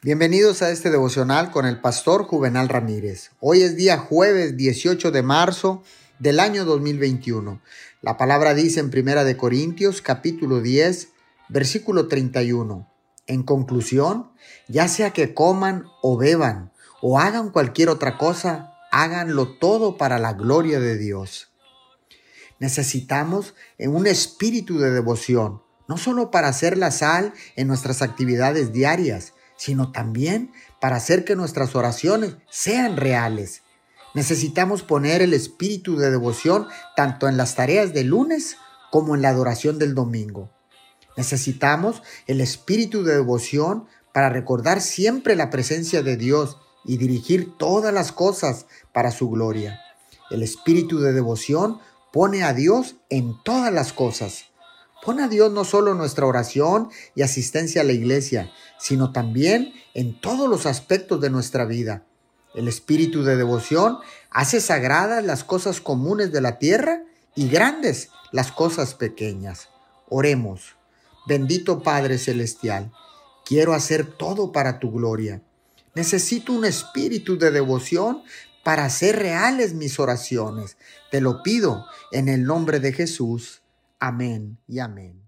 Bienvenidos a este devocional con el pastor Juvenal Ramírez. Hoy es día jueves 18 de marzo del año 2021. La palabra dice en Primera de Corintios capítulo 10, versículo 31. En conclusión, ya sea que coman o beban o hagan cualquier otra cosa, háganlo todo para la gloria de Dios. Necesitamos un espíritu de devoción, no solo para hacer la sal en nuestras actividades diarias, sino también para hacer que nuestras oraciones sean reales. Necesitamos poner el espíritu de devoción tanto en las tareas del lunes como en la adoración del domingo. Necesitamos el espíritu de devoción para recordar siempre la presencia de Dios y dirigir todas las cosas para su gloria. El espíritu de devoción pone a Dios en todas las cosas. Pon a Dios no solo en nuestra oración y asistencia a la iglesia, sino también en todos los aspectos de nuestra vida. El espíritu de devoción hace sagradas las cosas comunes de la tierra y grandes las cosas pequeñas. Oremos. Bendito Padre Celestial, quiero hacer todo para tu gloria. Necesito un espíritu de devoción para hacer reales mis oraciones. Te lo pido en el nombre de Jesús. Amén y amén.